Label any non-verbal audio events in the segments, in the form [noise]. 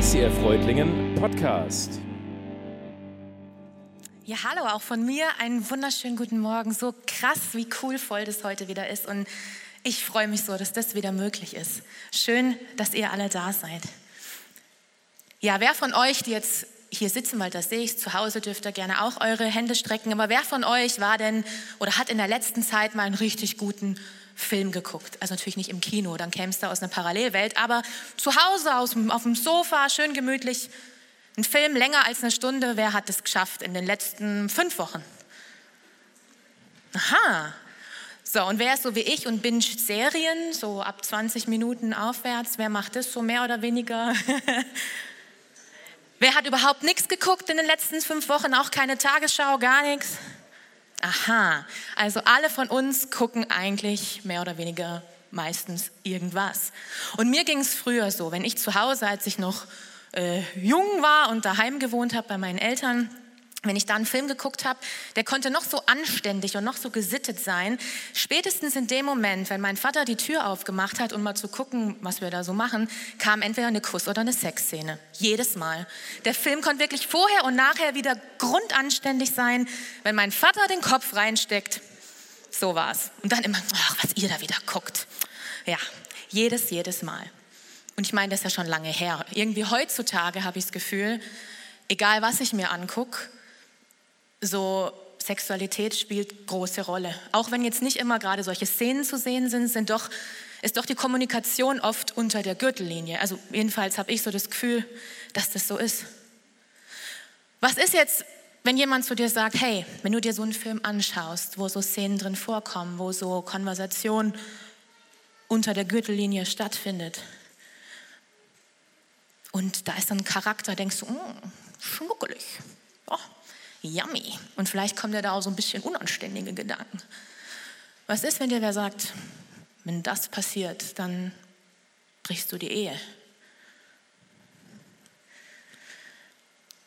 ICF Reutlingen Podcast. Ja, hallo auch von mir. Einen wunderschönen guten Morgen. So krass, wie cool voll das heute wieder ist. Und ich freue mich so, dass das wieder möglich ist. Schön, dass ihr alle da seid. Ja, wer von euch, die jetzt hier sitzen, weil das sehe ich, zu Hause dürft ihr gerne auch eure Hände strecken. Aber wer von euch war denn oder hat in der letzten Zeit mal einen richtig guten Film geguckt? Also natürlich nicht im Kino, dann kämst du aus einer Parallelwelt, aber zu Hause aus, auf dem Sofa, schön gemütlich. Ein Film länger als eine Stunde, wer hat es geschafft in den letzten fünf Wochen? Aha. So, und wer ist so wie ich und binge Serien, so ab 20 Minuten aufwärts? Wer macht das so mehr oder weniger? [laughs] Wer hat überhaupt nichts geguckt in den letzten fünf Wochen? Auch keine Tagesschau, gar nichts? Aha, also alle von uns gucken eigentlich mehr oder weniger meistens irgendwas. Und mir ging es früher so, wenn ich zu Hause, als ich noch äh, jung war und daheim gewohnt habe bei meinen Eltern, wenn ich da einen Film geguckt habe, der konnte noch so anständig und noch so gesittet sein. Spätestens in dem Moment, wenn mein Vater die Tür aufgemacht hat, um mal zu gucken, was wir da so machen, kam entweder eine Kuss- oder eine Sexszene. Jedes Mal. Der Film konnte wirklich vorher und nachher wieder grundanständig sein. Wenn mein Vater den Kopf reinsteckt, so war's. Und dann immer, ach, was ihr da wieder guckt. Ja, jedes, jedes Mal. Und ich meine, das ist ja schon lange her. Irgendwie heutzutage habe ich das Gefühl, egal was ich mir angucke, so Sexualität spielt große Rolle. Auch wenn jetzt nicht immer gerade solche Szenen zu sehen sind, sind doch, ist doch die Kommunikation oft unter der Gürtellinie. Also jedenfalls habe ich so das Gefühl, dass das so ist. Was ist jetzt, wenn jemand zu dir sagt, hey, wenn du dir so einen Film anschaust, wo so Szenen drin vorkommen, wo so Konversation unter der Gürtellinie stattfindet und da ist dann ein Charakter, denkst du, mm, schnuckelig, oh, yummy. Und vielleicht kommen dir da auch so ein bisschen unanständige Gedanken. Was ist, wenn dir wer sagt, wenn das passiert, dann brichst du die Ehe?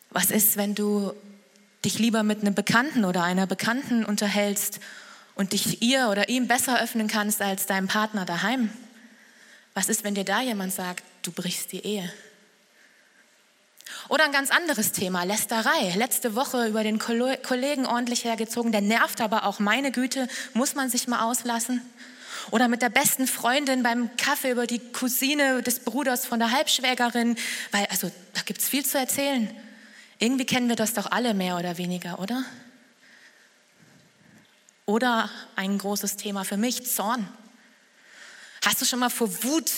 Was ist, wenn du dich lieber mit einem Bekannten oder einer Bekannten unterhältst und dich ihr oder ihm besser öffnen kannst als deinem Partner daheim? Was ist, wenn dir da jemand sagt, du brichst die Ehe? Oder ein ganz anderes Thema, Lästerei. Letzte Woche über den Kollegen ordentlich hergezogen, der nervt aber auch, meine Güte, muss man sich mal auslassen. Oder mit der besten Freundin beim Kaffee über die Cousine des Bruders von der Halbschwägerin, weil, also, da gibt es viel zu erzählen. Irgendwie kennen wir das doch alle mehr oder weniger, oder? Oder ein großes Thema für mich, Zorn. Hast du schon mal vor Wut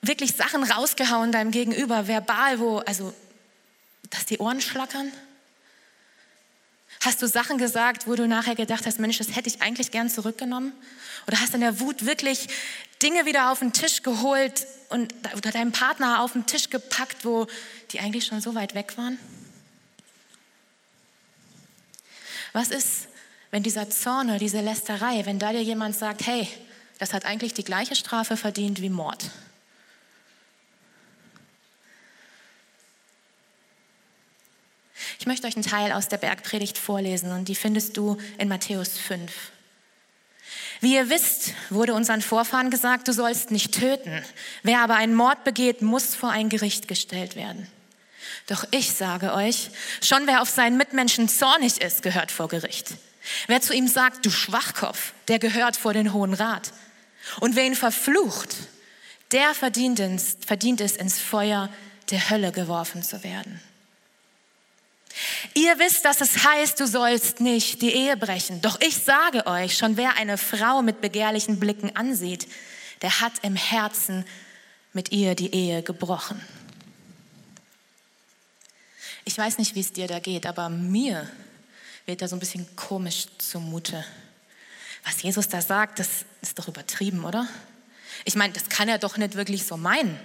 wirklich Sachen rausgehauen deinem Gegenüber, verbal, wo, also dass die Ohren schlackern? Hast du Sachen gesagt, wo du nachher gedacht hast, Mensch, das hätte ich eigentlich gern zurückgenommen? Oder hast in der Wut wirklich Dinge wieder auf den Tisch geholt und oder deinen Partner auf den Tisch gepackt, wo die eigentlich schon so weit weg waren? Was ist, wenn dieser Zorn oder diese Lästerei, wenn da dir jemand sagt, hey, das hat eigentlich die gleiche Strafe verdient wie Mord? Ich möchte euch einen Teil aus der Bergpredigt vorlesen und die findest du in Matthäus 5. Wie ihr wisst, wurde unseren Vorfahren gesagt, du sollst nicht töten. Wer aber einen Mord begeht, muss vor ein Gericht gestellt werden. Doch ich sage euch, schon wer auf seinen Mitmenschen zornig ist, gehört vor Gericht. Wer zu ihm sagt, du Schwachkopf, der gehört vor den Hohen Rat. Und wer ihn verflucht, der verdient es, verdient es ins Feuer der Hölle geworfen zu werden. Ihr wisst, dass es heißt, du sollst nicht die Ehe brechen. Doch ich sage euch, schon wer eine Frau mit begehrlichen Blicken ansieht, der hat im Herzen mit ihr die Ehe gebrochen. Ich weiß nicht, wie es dir da geht, aber mir wird da so ein bisschen komisch zumute. Was Jesus da sagt, das ist doch übertrieben, oder? Ich meine, das kann er doch nicht wirklich so meinen.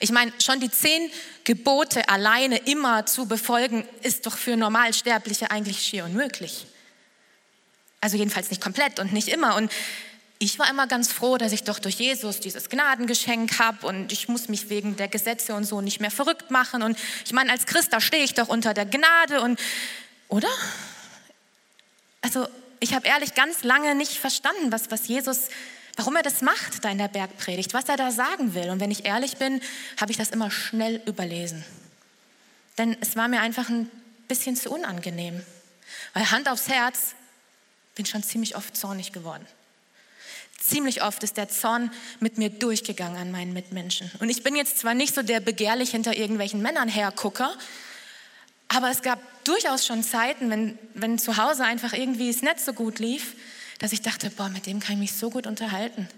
Ich meine, schon die zehn Gebote alleine immer zu befolgen, ist doch für Normalsterbliche eigentlich schier unmöglich. Also jedenfalls nicht komplett und nicht immer. Und ich war immer ganz froh, dass ich doch durch Jesus dieses Gnadengeschenk habe und ich muss mich wegen der Gesetze und so nicht mehr verrückt machen. Und ich meine, als Christ, da stehe ich doch unter der Gnade und, oder? Also ich habe ehrlich ganz lange nicht verstanden, was, was Jesus warum er das macht da in der Bergpredigt, was er da sagen will. Und wenn ich ehrlich bin, habe ich das immer schnell überlesen. Denn es war mir einfach ein bisschen zu unangenehm. Weil Hand aufs Herz, bin schon ziemlich oft zornig geworden. Ziemlich oft ist der Zorn mit mir durchgegangen an meinen Mitmenschen. Und ich bin jetzt zwar nicht so der begehrlich hinter irgendwelchen Männern hergucker, aber es gab durchaus schon Zeiten, wenn, wenn zu Hause einfach irgendwie es nicht so gut lief, dass ich dachte, boah, mit dem kann ich mich so gut unterhalten.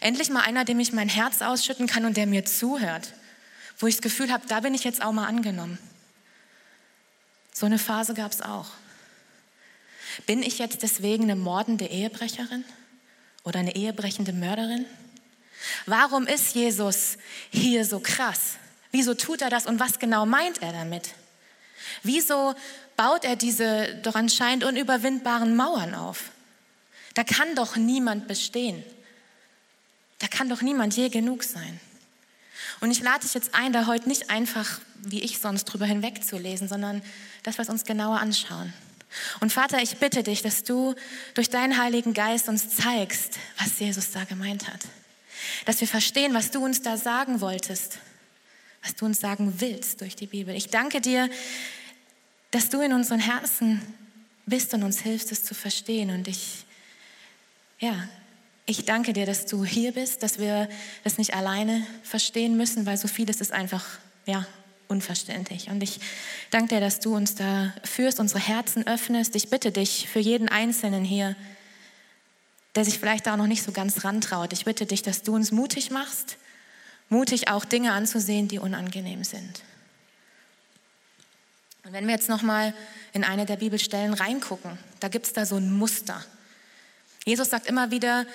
Endlich mal einer, dem ich mein Herz ausschütten kann und der mir zuhört, wo ich das Gefühl habe, da bin ich jetzt auch mal angenommen. So eine Phase gab es auch. Bin ich jetzt deswegen eine mordende Ehebrecherin oder eine ehebrechende Mörderin? Warum ist Jesus hier so krass? Wieso tut er das und was genau meint er damit? Wieso baut er diese doch anscheinend unüberwindbaren Mauern auf? Da kann doch niemand bestehen. Da kann doch niemand je genug sein. Und ich lade dich jetzt ein, da heute nicht einfach, wie ich sonst drüber hinwegzulesen, sondern dass wir es uns genauer anschauen. Und Vater, ich bitte dich, dass du durch deinen Heiligen Geist uns zeigst, was Jesus da gemeint hat. Dass wir verstehen, was du uns da sagen wolltest, was du uns sagen willst durch die Bibel. Ich danke dir, dass du in unseren Herzen bist und uns hilfst, es zu verstehen. Und ich, ja, ich danke dir, dass du hier bist, dass wir das nicht alleine verstehen müssen, weil so vieles ist einfach, ja, unverständlich. Und ich danke dir, dass du uns da führst, unsere Herzen öffnest. Ich bitte dich für jeden Einzelnen hier, der sich vielleicht auch noch nicht so ganz rantraut. Ich bitte dich, dass du uns mutig machst, mutig auch Dinge anzusehen, die unangenehm sind. Und wenn wir jetzt noch mal in eine der Bibelstellen reingucken, da gibt es da so ein Muster. Jesus sagt immer wieder,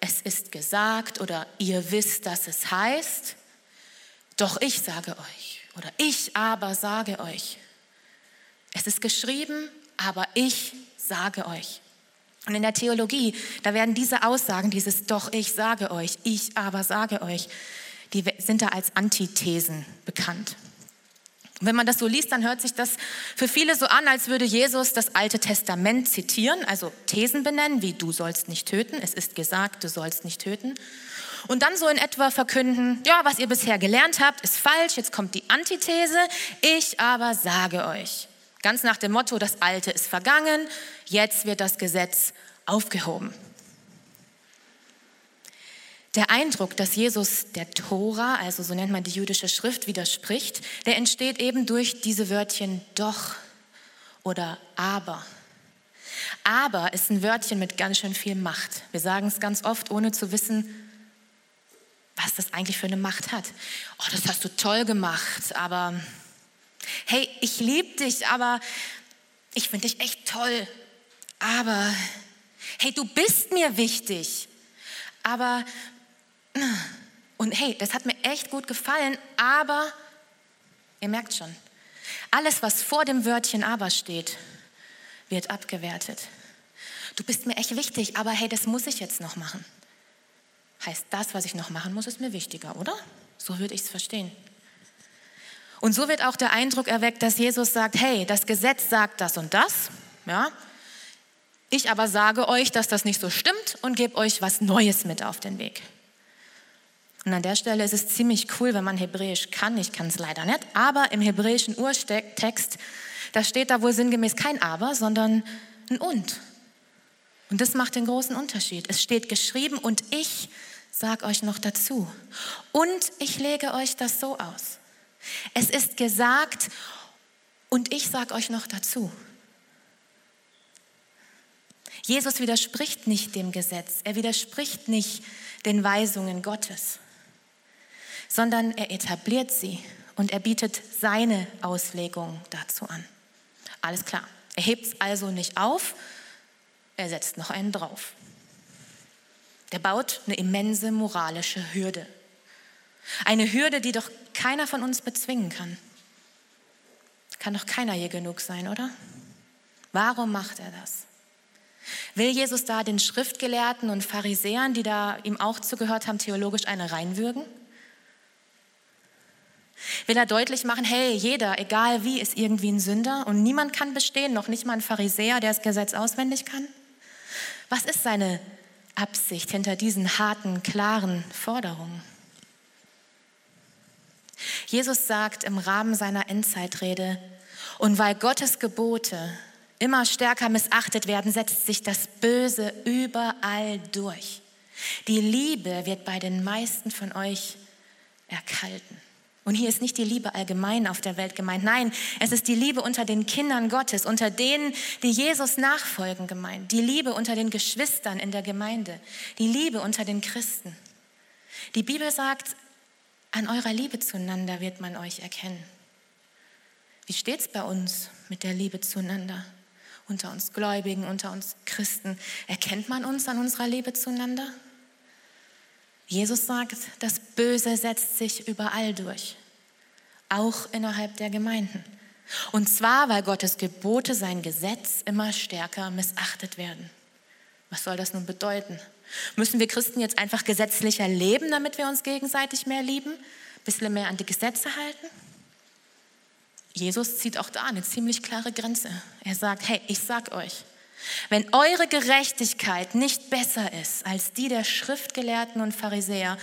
es ist gesagt oder ihr wisst, dass es heißt, doch ich sage euch oder ich aber sage euch. Es ist geschrieben, aber ich sage euch. Und in der Theologie, da werden diese Aussagen, dieses doch ich sage euch, ich aber sage euch, die sind da als Antithesen bekannt. Und wenn man das so liest, dann hört sich das für viele so an, als würde Jesus das Alte Testament zitieren, also Thesen benennen, wie du sollst nicht töten, es ist gesagt, du sollst nicht töten. Und dann so in etwa verkünden, ja, was ihr bisher gelernt habt, ist falsch, jetzt kommt die Antithese, ich aber sage euch. Ganz nach dem Motto, das Alte ist vergangen, jetzt wird das Gesetz aufgehoben. Der Eindruck, dass Jesus der Tora, also so nennt man die jüdische Schrift, widerspricht, der entsteht eben durch diese Wörtchen doch oder aber. Aber ist ein Wörtchen mit ganz schön viel Macht. Wir sagen es ganz oft, ohne zu wissen, was das eigentlich für eine Macht hat. Oh, das hast du toll gemacht, aber hey, ich liebe dich, aber ich finde dich echt toll. Aber hey, du bist mir wichtig. Aber und hey, das hat mir echt gut gefallen, aber ihr merkt schon, alles, was vor dem Wörtchen aber steht, wird abgewertet. Du bist mir echt wichtig, aber hey, das muss ich jetzt noch machen. Heißt, das, was ich noch machen muss, ist mir wichtiger, oder? So würde ich es verstehen. Und so wird auch der Eindruck erweckt, dass Jesus sagt, hey, das Gesetz sagt das und das, ja. Ich aber sage euch, dass das nicht so stimmt und gebe euch was Neues mit auf den Weg. Und an der Stelle ist es ziemlich cool, wenn man Hebräisch kann. Ich kann es leider nicht. Aber im hebräischen Urtext, da steht da wohl sinngemäß kein Aber, sondern ein Und. Und das macht den großen Unterschied. Es steht geschrieben und ich sage euch noch dazu. Und ich lege euch das so aus. Es ist gesagt und ich sage euch noch dazu. Jesus widerspricht nicht dem Gesetz, er widerspricht nicht den Weisungen Gottes sondern er etabliert sie und er bietet seine Auslegung dazu an. Alles klar. Er hebt es also nicht auf, er setzt noch einen drauf. Der baut eine immense moralische Hürde. Eine Hürde, die doch keiner von uns bezwingen kann. Kann doch keiner hier genug sein, oder? Warum macht er das? Will Jesus da den Schriftgelehrten und Pharisäern, die da ihm auch zugehört haben, theologisch eine reinwürgen? Will er deutlich machen, hey, jeder, egal wie, ist irgendwie ein Sünder und niemand kann bestehen, noch nicht mal ein Pharisäer, der das Gesetz auswendig kann? Was ist seine Absicht hinter diesen harten, klaren Forderungen? Jesus sagt im Rahmen seiner Endzeitrede, und weil Gottes Gebote immer stärker missachtet werden, setzt sich das Böse überall durch. Die Liebe wird bei den meisten von euch erkalten. Und hier ist nicht die Liebe allgemein auf der Welt gemeint. Nein, es ist die Liebe unter den Kindern Gottes, unter denen, die Jesus nachfolgen gemeint. Die Liebe unter den Geschwistern in der Gemeinde. Die Liebe unter den Christen. Die Bibel sagt, an eurer Liebe zueinander wird man euch erkennen. Wie steht es bei uns mit der Liebe zueinander? Unter uns Gläubigen, unter uns Christen. Erkennt man uns an unserer Liebe zueinander? Jesus sagt, das Böse setzt sich überall durch, auch innerhalb der Gemeinden. Und zwar, weil Gottes Gebote, sein Gesetz immer stärker missachtet werden. Was soll das nun bedeuten? Müssen wir Christen jetzt einfach gesetzlicher leben, damit wir uns gegenseitig mehr lieben? Ein bisschen mehr an die Gesetze halten? Jesus zieht auch da eine ziemlich klare Grenze. Er sagt, hey, ich sag euch, wenn eure Gerechtigkeit nicht besser ist als die der Schriftgelehrten und Pharisäer,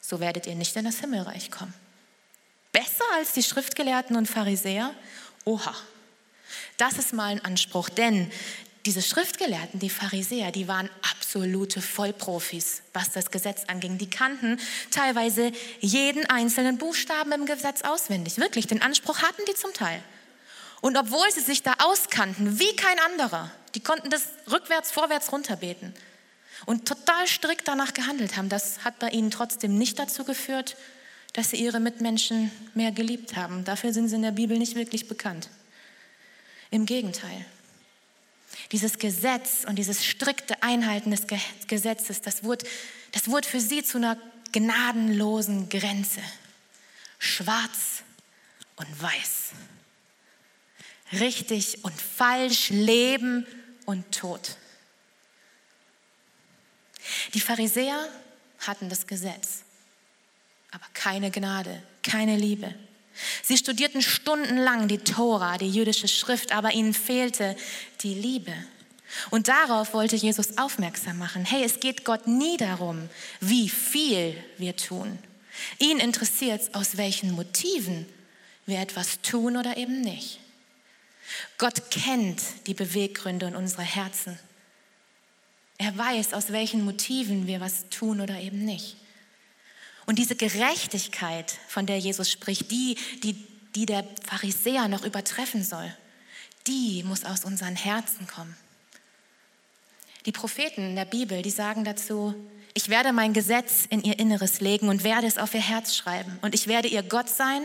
so werdet ihr nicht in das Himmelreich kommen. Besser als die Schriftgelehrten und Pharisäer? Oha, das ist mal ein Anspruch, denn diese Schriftgelehrten, die Pharisäer, die waren absolute Vollprofis, was das Gesetz anging. Die kannten teilweise jeden einzelnen Buchstaben im Gesetz auswendig. Wirklich, den Anspruch hatten die zum Teil. Und obwohl sie sich da auskannten wie kein anderer, die konnten das rückwärts, vorwärts runterbeten und total strikt danach gehandelt haben, das hat bei ihnen trotzdem nicht dazu geführt, dass sie ihre Mitmenschen mehr geliebt haben. Dafür sind sie in der Bibel nicht wirklich bekannt. Im Gegenteil. Dieses Gesetz und dieses strikte Einhalten des Gesetzes, das wurde, das wurde für sie zu einer gnadenlosen Grenze. Schwarz und weiß richtig und falsch, Leben und Tod. Die Pharisäer hatten das Gesetz, aber keine Gnade, keine Liebe. Sie studierten stundenlang die Tora, die jüdische Schrift, aber ihnen fehlte die Liebe. Und darauf wollte Jesus aufmerksam machen. Hey, es geht Gott nie darum, wie viel wir tun. Ihn interessiert es, aus welchen Motiven wir etwas tun oder eben nicht. Gott kennt die Beweggründe in unserer Herzen. Er weiß, aus welchen Motiven wir was tun oder eben nicht. Und diese Gerechtigkeit, von der Jesus spricht, die, die, die der Pharisäer noch übertreffen soll, die muss aus unseren Herzen kommen. Die Propheten in der Bibel, die sagen dazu, ich werde mein Gesetz in ihr Inneres legen und werde es auf ihr Herz schreiben. Und ich werde ihr Gott sein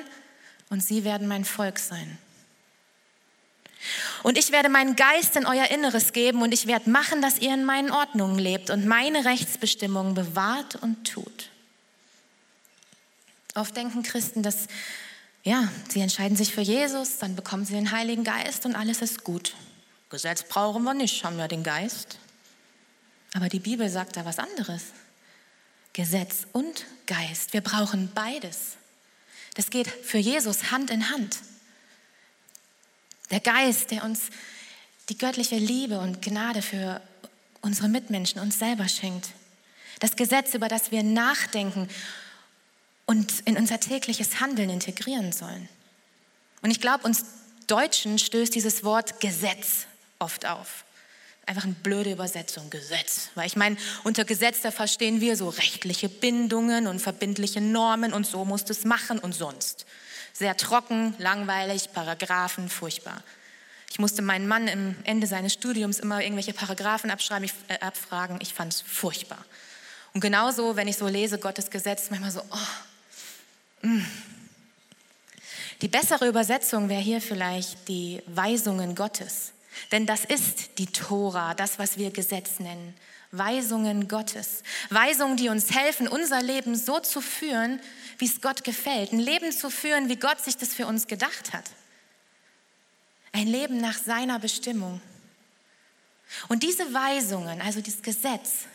und sie werden mein Volk sein. Und ich werde meinen Geist in euer Inneres geben und ich werde machen, dass ihr in meinen Ordnungen lebt und meine Rechtsbestimmungen bewahrt und tut. Oft denken Christen, dass ja, sie entscheiden sich für Jesus, dann bekommen sie den Heiligen Geist und alles ist gut. Gesetz brauchen wir nicht, haben ja den Geist. Aber die Bibel sagt da was anderes. Gesetz und Geist, wir brauchen beides. Das geht für Jesus Hand in Hand. Der Geist, der uns die göttliche Liebe und Gnade für unsere Mitmenschen, uns selber schenkt. Das Gesetz, über das wir nachdenken und in unser tägliches Handeln integrieren sollen. Und ich glaube, uns Deutschen stößt dieses Wort Gesetz oft auf. Einfach eine blöde Übersetzung, Gesetz. Weil ich meine, unter Gesetz, da verstehen wir so rechtliche Bindungen und verbindliche Normen und so musst du es machen und sonst. Sehr trocken, langweilig, Paragraphen, furchtbar. Ich musste meinen Mann am Ende seines Studiums immer irgendwelche Paragraphen abschreiben, ich, äh, abfragen. Ich fand es furchtbar. Und genauso, wenn ich so lese, Gottes Gesetz, manchmal so, oh. Mm. Die bessere Übersetzung wäre hier vielleicht die Weisungen Gottes. Denn das ist die Tora, das, was wir Gesetz nennen. Weisungen Gottes. Weisungen, die uns helfen, unser Leben so zu führen, wie es Gott gefällt. Ein Leben zu führen, wie Gott sich das für uns gedacht hat. Ein Leben nach seiner Bestimmung. Und diese Weisungen, also dieses Gesetz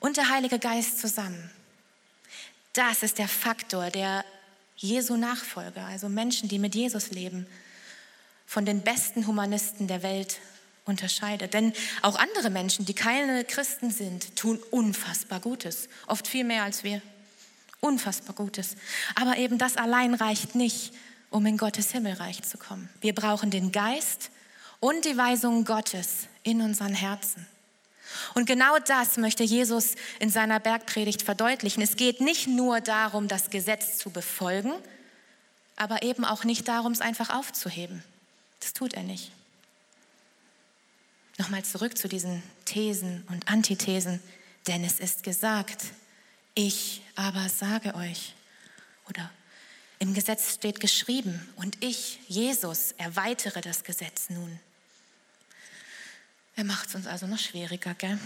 und der Heilige Geist zusammen, das ist der Faktor, der Jesu Nachfolger, also Menschen, die mit Jesus leben, von den besten Humanisten der Welt unterscheidet. Denn auch andere Menschen, die keine Christen sind, tun unfassbar Gutes. Oft viel mehr als wir. Unfassbar Gutes. Aber eben das allein reicht nicht, um in Gottes Himmelreich zu kommen. Wir brauchen den Geist und die Weisung Gottes in unseren Herzen. Und genau das möchte Jesus in seiner Bergpredigt verdeutlichen. Es geht nicht nur darum, das Gesetz zu befolgen, aber eben auch nicht darum, es einfach aufzuheben. Das tut er nicht. Nochmal zurück zu diesen Thesen und Antithesen. Denn es ist gesagt, ich aber sage euch. Oder im Gesetz steht geschrieben, und ich, Jesus, erweitere das Gesetz nun. Er macht es uns also noch schwieriger, gell?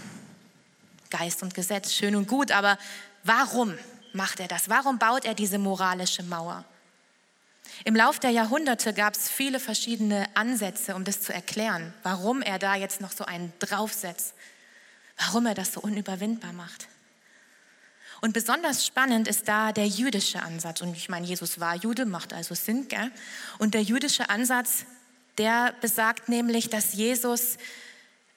Geist und Gesetz, schön und gut, aber warum macht er das? Warum baut er diese moralische Mauer? Im Lauf der Jahrhunderte gab es viele verschiedene Ansätze, um das zu erklären, warum er da jetzt noch so einen draufsetzt, warum er das so unüberwindbar macht. Und besonders spannend ist da der jüdische Ansatz. Und ich meine, Jesus war Jude, macht also Sinn. Gell? Und der jüdische Ansatz, der besagt nämlich, dass Jesus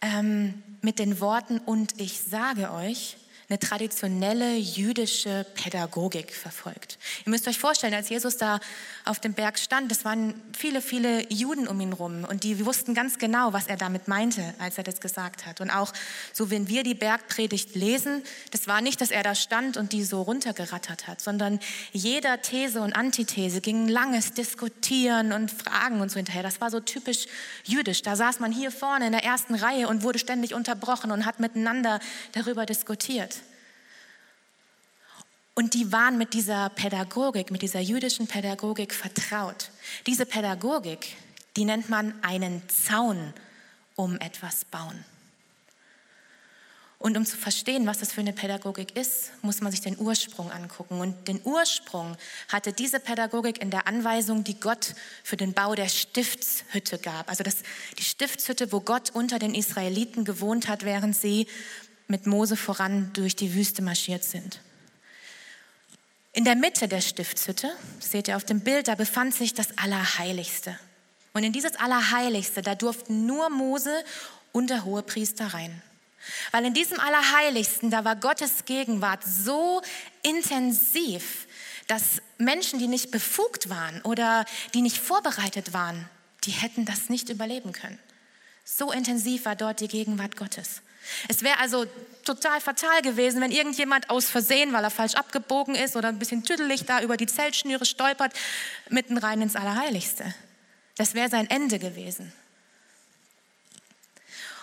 ähm, mit den Worten und ich sage euch eine traditionelle jüdische Pädagogik verfolgt. Ihr müsst euch vorstellen, als Jesus da auf dem Berg stand, das waren viele, viele Juden um ihn rum und die wussten ganz genau, was er damit meinte, als er das gesagt hat. Und auch so, wenn wir die Bergpredigt lesen, das war nicht, dass er da stand und die so runtergerattert hat, sondern jeder These und Antithese ging langes Diskutieren und Fragen und so hinterher. Das war so typisch jüdisch. Da saß man hier vorne in der ersten Reihe und wurde ständig unterbrochen und hat miteinander darüber diskutiert. Und die waren mit dieser Pädagogik, mit dieser jüdischen Pädagogik vertraut. Diese Pädagogik, die nennt man einen Zaun um etwas bauen. Und um zu verstehen, was das für eine Pädagogik ist, muss man sich den Ursprung angucken. Und den Ursprung hatte diese Pädagogik in der Anweisung, die Gott für den Bau der Stiftshütte gab. Also das, die Stiftshütte, wo Gott unter den Israeliten gewohnt hat, während sie mit Mose voran durch die Wüste marschiert sind. In der Mitte der Stiftshütte, seht ihr auf dem Bild, da befand sich das Allerheiligste. Und in dieses Allerheiligste, da durften nur Mose und der Hohepriester rein. Weil in diesem Allerheiligsten, da war Gottes Gegenwart so intensiv, dass Menschen, die nicht befugt waren oder die nicht vorbereitet waren, die hätten das nicht überleben können. So intensiv war dort die Gegenwart Gottes. Es wäre also total fatal gewesen, wenn irgendjemand aus Versehen, weil er falsch abgebogen ist oder ein bisschen tüdelig da über die Zeltschnüre stolpert, mitten rein ins Allerheiligste. Das wäre sein Ende gewesen.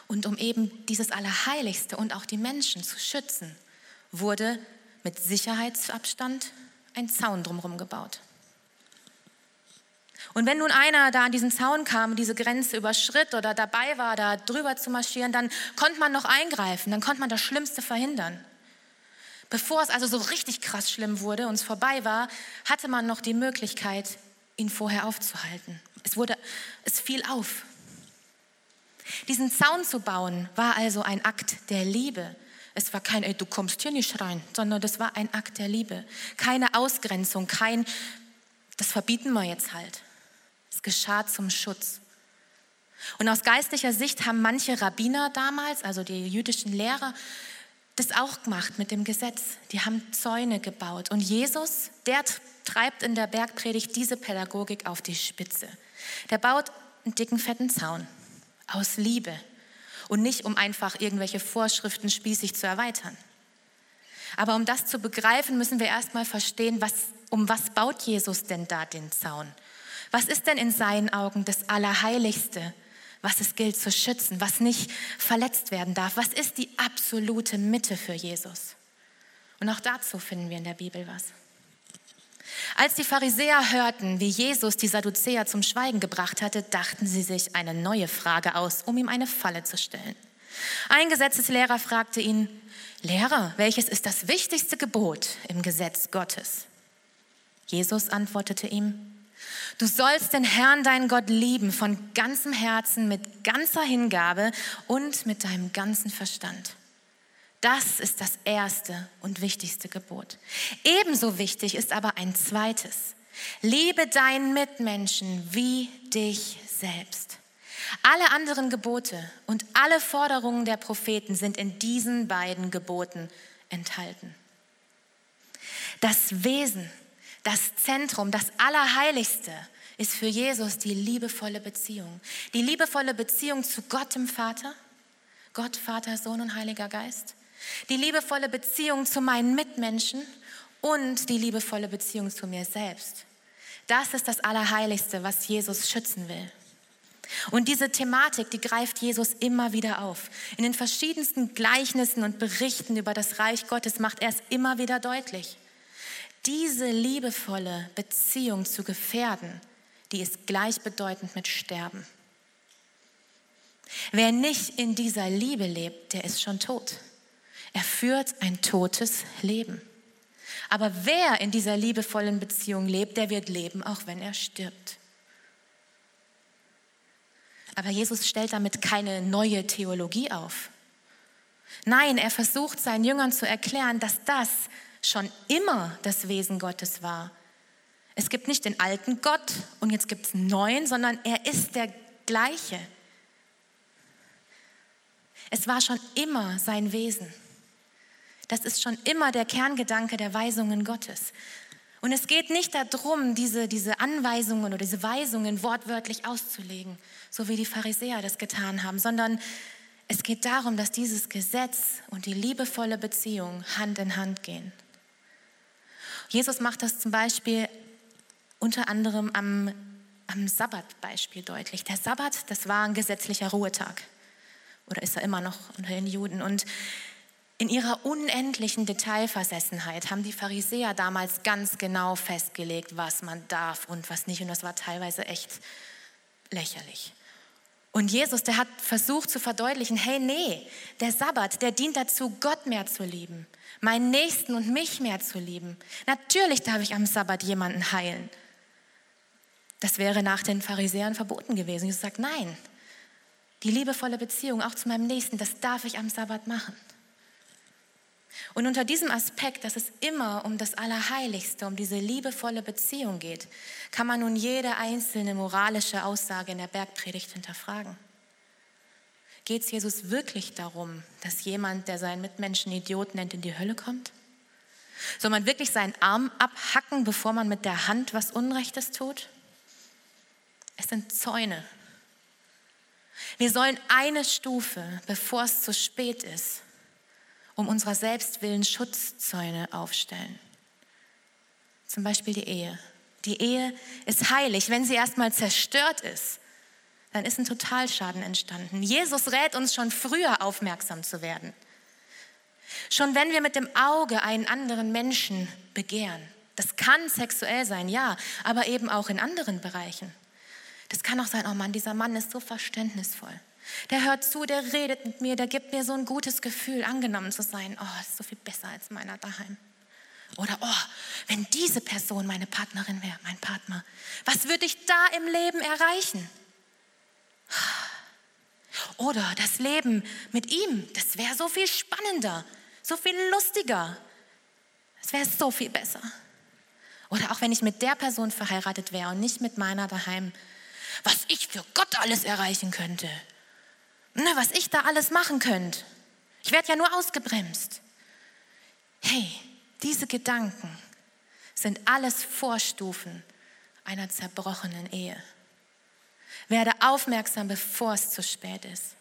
Und um eben dieses Allerheiligste und auch die Menschen zu schützen, wurde mit Sicherheitsabstand ein Zaun drumherum gebaut. Und wenn nun einer da an diesen Zaun kam, diese Grenze überschritt oder dabei war, da drüber zu marschieren, dann konnte man noch eingreifen, dann konnte man das Schlimmste verhindern. Bevor es also so richtig krass schlimm wurde und es vorbei war, hatte man noch die Möglichkeit, ihn vorher aufzuhalten. Es, wurde, es fiel auf. Diesen Zaun zu bauen war also ein Akt der Liebe. Es war kein, ey, du kommst hier nicht rein, sondern das war ein Akt der Liebe. Keine Ausgrenzung, kein, das verbieten wir jetzt halt. Es geschah zum Schutz. Und aus geistlicher Sicht haben manche Rabbiner damals, also die jüdischen Lehrer, das auch gemacht mit dem Gesetz. Die haben Zäune gebaut. Und Jesus, der treibt in der Bergpredigt diese Pädagogik auf die Spitze. Der baut einen dicken, fetten Zaun aus Liebe und nicht, um einfach irgendwelche Vorschriften spießig zu erweitern. Aber um das zu begreifen, müssen wir erstmal verstehen, was, um was baut Jesus denn da den Zaun? Was ist denn in seinen Augen das Allerheiligste, was es gilt zu schützen, was nicht verletzt werden darf? Was ist die absolute Mitte für Jesus? Und auch dazu finden wir in der Bibel was. Als die Pharisäer hörten, wie Jesus die Sadduzäer zum Schweigen gebracht hatte, dachten sie sich eine neue Frage aus, um ihm eine Falle zu stellen. Ein Gesetzeslehrer fragte ihn, Lehrer, welches ist das wichtigste Gebot im Gesetz Gottes? Jesus antwortete ihm, Du sollst den Herrn, deinen Gott, lieben von ganzem Herzen, mit ganzer Hingabe und mit deinem ganzen Verstand. Das ist das erste und wichtigste Gebot. Ebenso wichtig ist aber ein zweites. Liebe deinen Mitmenschen wie dich selbst. Alle anderen Gebote und alle Forderungen der Propheten sind in diesen beiden Geboten enthalten. Das Wesen, das Zentrum, das Allerheiligste ist für Jesus die liebevolle Beziehung. Die liebevolle Beziehung zu Gott dem Vater, Gott, Vater, Sohn und Heiliger Geist. Die liebevolle Beziehung zu meinen Mitmenschen und die liebevolle Beziehung zu mir selbst. Das ist das Allerheiligste, was Jesus schützen will. Und diese Thematik, die greift Jesus immer wieder auf. In den verschiedensten Gleichnissen und Berichten über das Reich Gottes macht er es immer wieder deutlich. Diese liebevolle Beziehung zu gefährden, die ist gleichbedeutend mit Sterben. Wer nicht in dieser Liebe lebt, der ist schon tot. Er führt ein totes Leben. Aber wer in dieser liebevollen Beziehung lebt, der wird leben, auch wenn er stirbt. Aber Jesus stellt damit keine neue Theologie auf. Nein, er versucht seinen Jüngern zu erklären, dass das schon immer das Wesen Gottes war. Es gibt nicht den alten Gott und jetzt gibt es einen neuen, sondern er ist der gleiche. Es war schon immer sein Wesen. Das ist schon immer der Kerngedanke der Weisungen Gottes. Und es geht nicht darum, diese, diese Anweisungen oder diese Weisungen wortwörtlich auszulegen, so wie die Pharisäer das getan haben, sondern es geht darum, dass dieses Gesetz und die liebevolle Beziehung Hand in Hand gehen. Jesus macht das zum Beispiel unter anderem am, am Sabbatbeispiel deutlich. Der Sabbat, das war ein gesetzlicher Ruhetag. Oder ist er immer noch unter den Juden. Und in ihrer unendlichen Detailversessenheit haben die Pharisäer damals ganz genau festgelegt, was man darf und was nicht. Und das war teilweise echt lächerlich. Und Jesus, der hat versucht zu verdeutlichen, hey, nee, der Sabbat, der dient dazu, Gott mehr zu lieben, meinen Nächsten und mich mehr zu lieben. Natürlich darf ich am Sabbat jemanden heilen. Das wäre nach den Pharisäern verboten gewesen. Jesus sagt, nein, die liebevolle Beziehung auch zu meinem Nächsten, das darf ich am Sabbat machen. Und unter diesem Aspekt, dass es immer um das Allerheiligste, um diese liebevolle Beziehung geht, kann man nun jede einzelne moralische Aussage in der Bergpredigt hinterfragen. Geht es Jesus wirklich darum, dass jemand, der seinen Mitmenschen Idiot nennt, in die Hölle kommt? Soll man wirklich seinen Arm abhacken, bevor man mit der Hand was Unrechtes tut? Es sind Zäune. Wir sollen eine Stufe, bevor es zu spät ist, um unserer Selbstwillen Schutzzäune aufstellen. Zum Beispiel die Ehe. Die Ehe ist heilig. Wenn sie erstmal zerstört ist, dann ist ein Totalschaden entstanden. Jesus rät uns schon früher aufmerksam zu werden. Schon wenn wir mit dem Auge einen anderen Menschen begehren. Das kann sexuell sein, ja, aber eben auch in anderen Bereichen. Das kann auch sein, oh Mann, dieser Mann ist so verständnisvoll. Der hört zu, der redet mit mir, der gibt mir so ein gutes Gefühl, angenommen zu sein. Oh, ist so viel besser als meiner daheim. Oder, oh, wenn diese Person meine Partnerin wäre, mein Partner, was würde ich da im Leben erreichen? Oder das Leben mit ihm, das wäre so viel spannender, so viel lustiger. Es wäre so viel besser. Oder auch wenn ich mit der Person verheiratet wäre und nicht mit meiner daheim, was ich für Gott alles erreichen könnte. Na, was ich da alles machen könnte. Ich werde ja nur ausgebremst. Hey, diese Gedanken sind alles Vorstufen einer zerbrochenen Ehe. Werde aufmerksam, bevor es zu spät ist.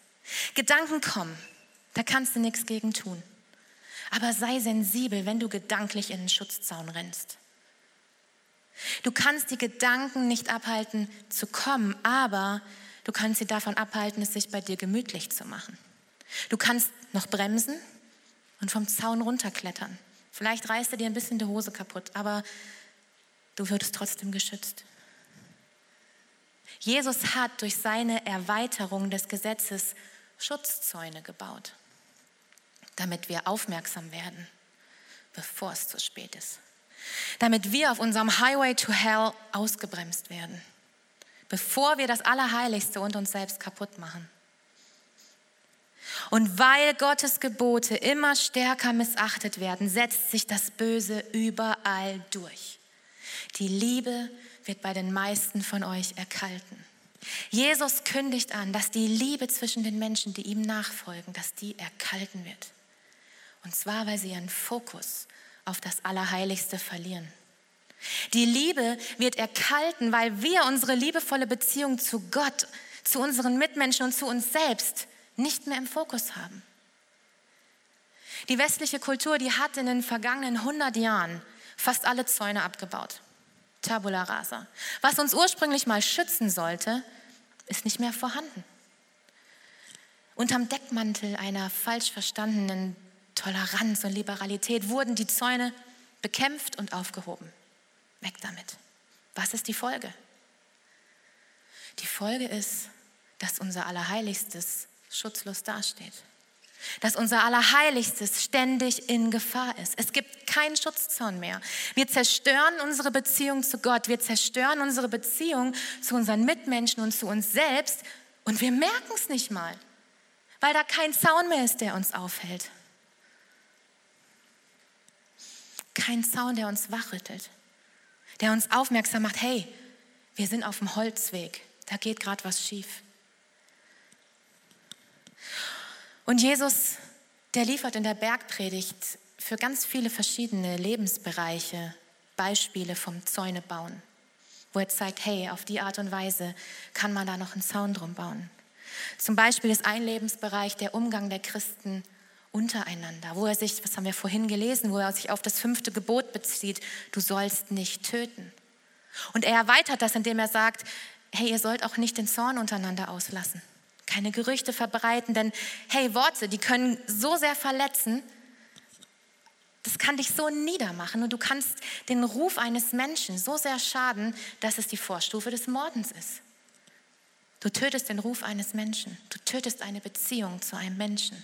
Gedanken kommen, da kannst du nichts gegen tun. Aber sei sensibel, wenn du gedanklich in den Schutzzaun rennst. Du kannst die Gedanken nicht abhalten zu kommen, aber Du kannst sie davon abhalten, es sich bei dir gemütlich zu machen. Du kannst noch bremsen und vom Zaun runterklettern. Vielleicht reißt er dir ein bisschen die Hose kaputt, aber du würdest trotzdem geschützt. Jesus hat durch seine Erweiterung des Gesetzes Schutzzäune gebaut, damit wir aufmerksam werden, bevor es zu spät ist. Damit wir auf unserem Highway to Hell ausgebremst werden bevor wir das Allerheiligste und uns selbst kaputt machen. Und weil Gottes Gebote immer stärker missachtet werden, setzt sich das Böse überall durch. Die Liebe wird bei den meisten von euch erkalten. Jesus kündigt an, dass die Liebe zwischen den Menschen, die ihm nachfolgen, dass die erkalten wird. Und zwar, weil sie ihren Fokus auf das Allerheiligste verlieren. Die Liebe wird erkalten, weil wir unsere liebevolle Beziehung zu Gott, zu unseren Mitmenschen und zu uns selbst nicht mehr im Fokus haben. Die westliche Kultur, die hat in den vergangenen 100 Jahren fast alle Zäune abgebaut. Tabula rasa. Was uns ursprünglich mal schützen sollte, ist nicht mehr vorhanden. Unterm Deckmantel einer falsch verstandenen Toleranz und Liberalität wurden die Zäune bekämpft und aufgehoben. Weg damit. Was ist die Folge? Die Folge ist, dass unser Allerheiligstes schutzlos dasteht. Dass unser Allerheiligstes ständig in Gefahr ist. Es gibt keinen Schutzzaun mehr. Wir zerstören unsere Beziehung zu Gott. Wir zerstören unsere Beziehung zu unseren Mitmenschen und zu uns selbst. Und wir merken es nicht mal, weil da kein Zaun mehr ist, der uns aufhält. Kein Zaun, der uns wachrüttelt, der uns aufmerksam macht, hey, wir sind auf dem Holzweg, da geht gerade was schief. Und Jesus, der liefert in der Bergpredigt für ganz viele verschiedene Lebensbereiche Beispiele vom Zäunebauen, wo er zeigt, hey, auf die Art und Weise kann man da noch einen Zaun drum bauen. Zum Beispiel ist ein Lebensbereich der Umgang der Christen untereinander, wo er sich, was haben wir vorhin gelesen, wo er sich auf das fünfte Gebot bezieht, du sollst nicht töten. Und er erweitert das, indem er sagt, hey, ihr sollt auch nicht den Zorn untereinander auslassen. Keine Gerüchte verbreiten, denn hey, Worte, die können so sehr verletzen, das kann dich so niedermachen und du kannst den Ruf eines Menschen so sehr schaden, dass es die Vorstufe des Mordens ist. Du tötest den Ruf eines Menschen, du tötest eine Beziehung zu einem Menschen.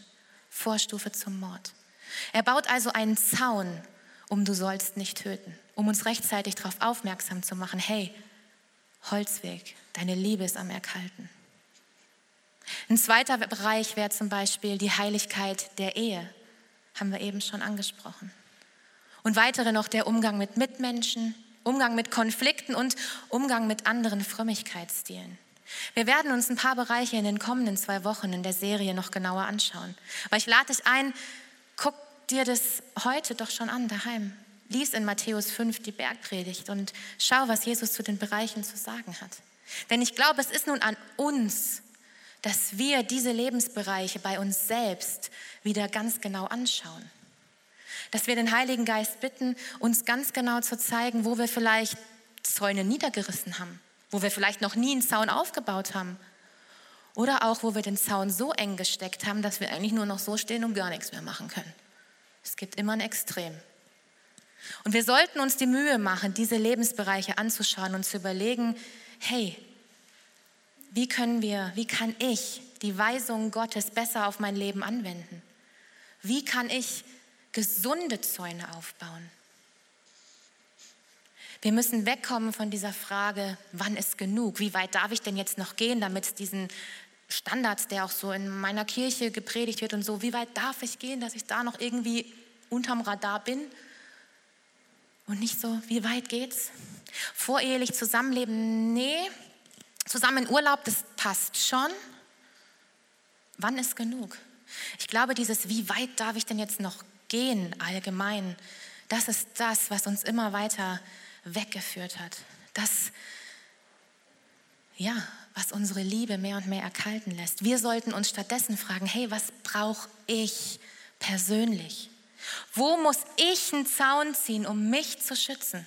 Vorstufe zum Mord. Er baut also einen Zaun, um du sollst nicht töten, um uns rechtzeitig darauf aufmerksam zu machen, hey, Holzweg, deine Liebe ist am Erkalten. Ein zweiter Bereich wäre zum Beispiel die Heiligkeit der Ehe, haben wir eben schon angesprochen. Und weitere noch der Umgang mit Mitmenschen, Umgang mit Konflikten und Umgang mit anderen Frömmigkeitsstilen. Wir werden uns ein paar Bereiche in den kommenden zwei Wochen in der Serie noch genauer anschauen. Aber ich lade dich ein, guck dir das heute doch schon an daheim. Lies in Matthäus 5 die Bergpredigt und schau, was Jesus zu den Bereichen zu sagen hat. Denn ich glaube, es ist nun an uns, dass wir diese Lebensbereiche bei uns selbst wieder ganz genau anschauen. Dass wir den Heiligen Geist bitten, uns ganz genau zu zeigen, wo wir vielleicht Zäune niedergerissen haben wo wir vielleicht noch nie einen Zaun aufgebaut haben. Oder auch, wo wir den Zaun so eng gesteckt haben, dass wir eigentlich nur noch so stehen und gar nichts mehr machen können. Es gibt immer ein Extrem. Und wir sollten uns die Mühe machen, diese Lebensbereiche anzuschauen und zu überlegen, hey, wie können wir, wie kann ich die Weisungen Gottes besser auf mein Leben anwenden? Wie kann ich gesunde Zäune aufbauen? Wir müssen wegkommen von dieser Frage, wann ist genug? Wie weit darf ich denn jetzt noch gehen, damit es diesen Standards, der auch so in meiner Kirche gepredigt wird und so, wie weit darf ich gehen, dass ich da noch irgendwie unterm Radar bin? Und nicht so, wie weit geht's? Vorehelich zusammenleben, nee. Zusammen in Urlaub, das passt schon. Wann ist genug? Ich glaube, dieses, wie weit darf ich denn jetzt noch gehen allgemein, das ist das, was uns immer weiter weggeführt hat. Das, ja, was unsere Liebe mehr und mehr erkalten lässt. Wir sollten uns stattdessen fragen, hey, was brauche ich persönlich? Wo muss ich einen Zaun ziehen, um mich zu schützen?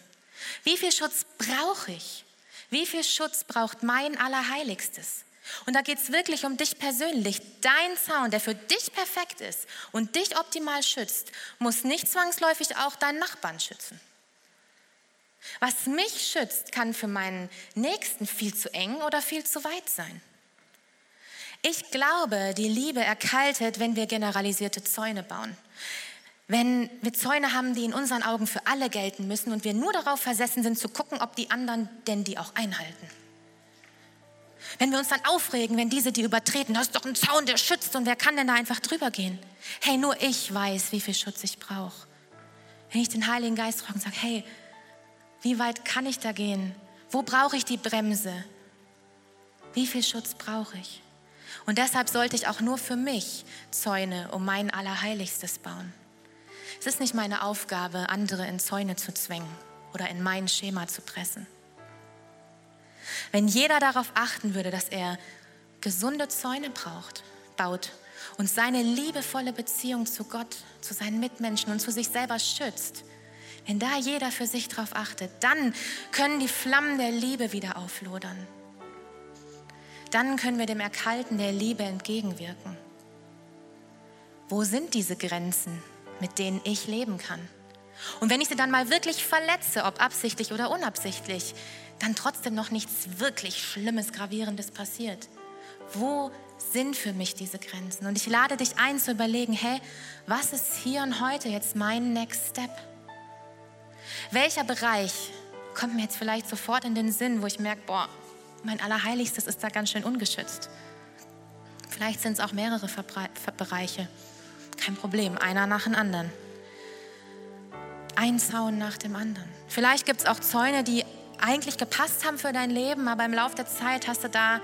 Wie viel Schutz brauche ich? Wie viel Schutz braucht mein Allerheiligstes? Und da geht es wirklich um dich persönlich. Dein Zaun, der für dich perfekt ist und dich optimal schützt, muss nicht zwangsläufig auch deinen Nachbarn schützen. Was mich schützt, kann für meinen Nächsten viel zu eng oder viel zu weit sein. Ich glaube, die Liebe erkaltet, wenn wir generalisierte Zäune bauen. Wenn wir Zäune haben, die in unseren Augen für alle gelten müssen und wir nur darauf versessen sind zu gucken, ob die anderen denn die auch einhalten. Wenn wir uns dann aufregen, wenn diese die übertreten, das ist doch ein Zaun, der schützt und wer kann denn da einfach drüber gehen? Hey, nur ich weiß, wie viel Schutz ich brauche. Wenn ich den Heiligen Geist frage und sage, hey, wie weit kann ich da gehen? Wo brauche ich die Bremse? Wie viel Schutz brauche ich? Und deshalb sollte ich auch nur für mich Zäune um mein Allerheiligstes bauen. Es ist nicht meine Aufgabe, andere in Zäune zu zwängen oder in mein Schema zu pressen. Wenn jeder darauf achten würde, dass er gesunde Zäune braucht, baut und seine liebevolle Beziehung zu Gott, zu seinen Mitmenschen und zu sich selber schützt, wenn da jeder für sich darauf achtet, dann können die Flammen der Liebe wieder auflodern. Dann können wir dem Erkalten der Liebe entgegenwirken. Wo sind diese Grenzen, mit denen ich leben kann? Und wenn ich sie dann mal wirklich verletze, ob absichtlich oder unabsichtlich, dann trotzdem noch nichts wirklich Schlimmes, Gravierendes passiert. Wo sind für mich diese Grenzen? Und ich lade dich ein zu überlegen, hey, was ist hier und heute jetzt mein Next Step? Welcher Bereich kommt mir jetzt vielleicht sofort in den Sinn, wo ich merke, boah, mein Allerheiligstes ist da ganz schön ungeschützt. Vielleicht sind es auch mehrere Verbre Bereiche. Kein Problem, einer nach dem anderen. Ein Zaun nach dem anderen. Vielleicht gibt es auch Zäune, die eigentlich gepasst haben für dein Leben, aber im Laufe der Zeit hast du da ein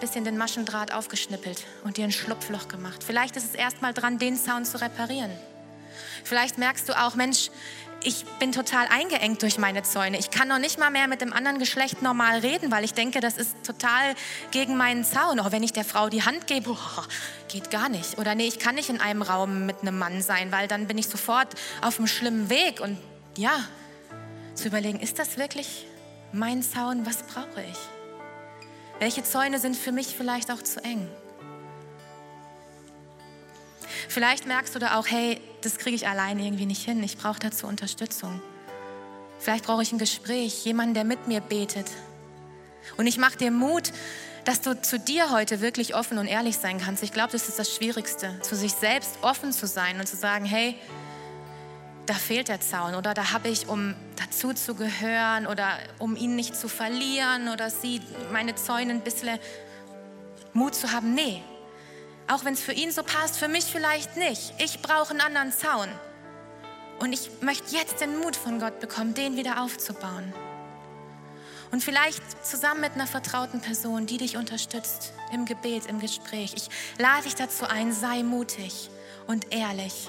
bisschen den Maschendraht aufgeschnippelt und dir ein Schlupfloch gemacht. Vielleicht ist es erstmal dran, den Zaun zu reparieren. Vielleicht merkst du auch, Mensch, ich bin total eingeengt durch meine Zäune. Ich kann noch nicht mal mehr mit dem anderen Geschlecht normal reden, weil ich denke, das ist total gegen meinen Zaun. Auch wenn ich der Frau die Hand gebe, oh, geht gar nicht. Oder nee, ich kann nicht in einem Raum mit einem Mann sein, weil dann bin ich sofort auf einem schlimmen Weg. Und ja, zu überlegen, ist das wirklich mein Zaun? Was brauche ich? Welche Zäune sind für mich vielleicht auch zu eng? Vielleicht merkst du da auch, hey, das kriege ich allein irgendwie nicht hin. Ich brauche dazu Unterstützung. Vielleicht brauche ich ein Gespräch, jemanden, der mit mir betet. Und ich mache dir Mut, dass du zu dir heute wirklich offen und ehrlich sein kannst. Ich glaube, das ist das Schwierigste, zu sich selbst offen zu sein und zu sagen, hey, da fehlt der Zaun oder da habe ich, um dazu zu gehören oder um ihn nicht zu verlieren oder sie, meine Zäune ein bisschen Mut zu haben. Nee, auch wenn es für ihn so passt, für mich vielleicht nicht. Ich brauche einen anderen Zaun. Und ich möchte jetzt den Mut von Gott bekommen, den wieder aufzubauen. Und vielleicht zusammen mit einer vertrauten Person, die dich unterstützt im Gebet, im Gespräch. Ich lade dich dazu ein, sei mutig und ehrlich.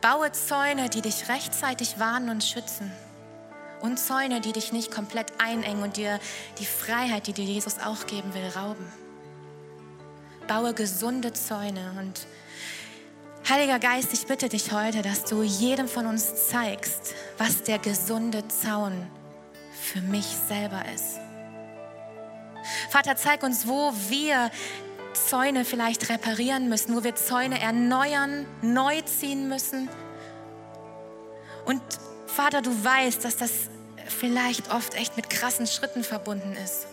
Baue Zäune, die dich rechtzeitig warnen und schützen. Und Zäune, die dich nicht komplett einengen und dir die Freiheit, die dir Jesus auch geben will, rauben baue gesunde Zäune. Und Heiliger Geist, ich bitte dich heute, dass du jedem von uns zeigst, was der gesunde Zaun für mich selber ist. Vater, zeig uns, wo wir Zäune vielleicht reparieren müssen, wo wir Zäune erneuern, neu ziehen müssen. Und Vater, du weißt, dass das vielleicht oft echt mit krassen Schritten verbunden ist.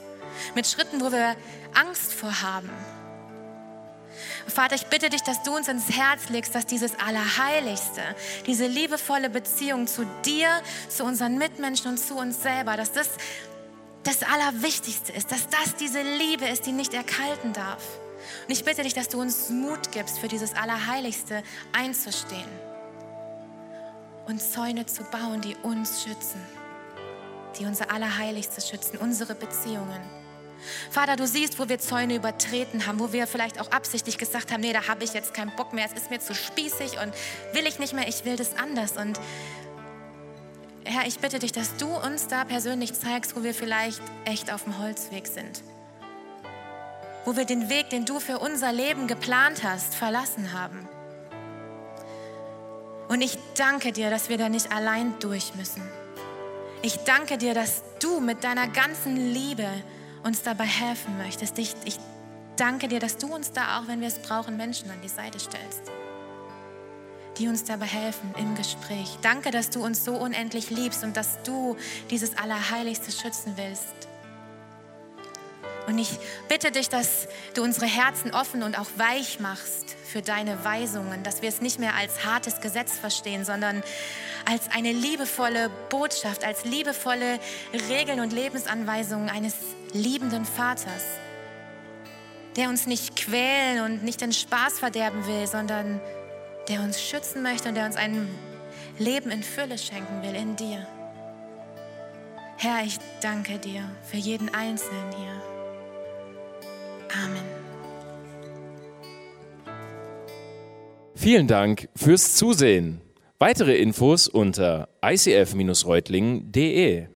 Mit Schritten, wo wir Angst vor haben, Vater, ich bitte dich, dass du uns ins Herz legst, dass dieses Allerheiligste, diese liebevolle Beziehung zu dir, zu unseren Mitmenschen und zu uns selber, dass das das Allerwichtigste ist, dass das diese Liebe ist, die nicht erkalten darf. Und ich bitte dich, dass du uns Mut gibst, für dieses Allerheiligste einzustehen und Zäune zu bauen, die uns schützen, die unser Allerheiligste schützen, unsere Beziehungen. Vater, du siehst, wo wir Zäune übertreten haben, wo wir vielleicht auch absichtlich gesagt haben, nee, da habe ich jetzt keinen Bock mehr, es ist mir zu spießig und will ich nicht mehr, ich will das anders. Und Herr, ich bitte dich, dass du uns da persönlich zeigst, wo wir vielleicht echt auf dem Holzweg sind. Wo wir den Weg, den du für unser Leben geplant hast, verlassen haben. Und ich danke dir, dass wir da nicht allein durch müssen. Ich danke dir, dass du mit deiner ganzen Liebe uns dabei helfen möchtest. Ich, ich danke dir, dass du uns da auch, wenn wir es brauchen, Menschen an die Seite stellst, die uns dabei helfen im Gespräch. Danke, dass du uns so unendlich liebst und dass du dieses Allerheiligste schützen willst. Und ich bitte dich, dass du unsere Herzen offen und auch weich machst für deine Weisungen, dass wir es nicht mehr als hartes Gesetz verstehen, sondern als eine liebevolle Botschaft, als liebevolle Regeln und Lebensanweisungen eines liebenden Vaters, der uns nicht quälen und nicht den Spaß verderben will, sondern der uns schützen möchte und der uns ein Leben in Fülle schenken will in dir. Herr, ich danke dir für jeden Einzelnen hier. Amen. Vielen Dank fürs Zusehen. Weitere Infos unter icf-reutlingen.de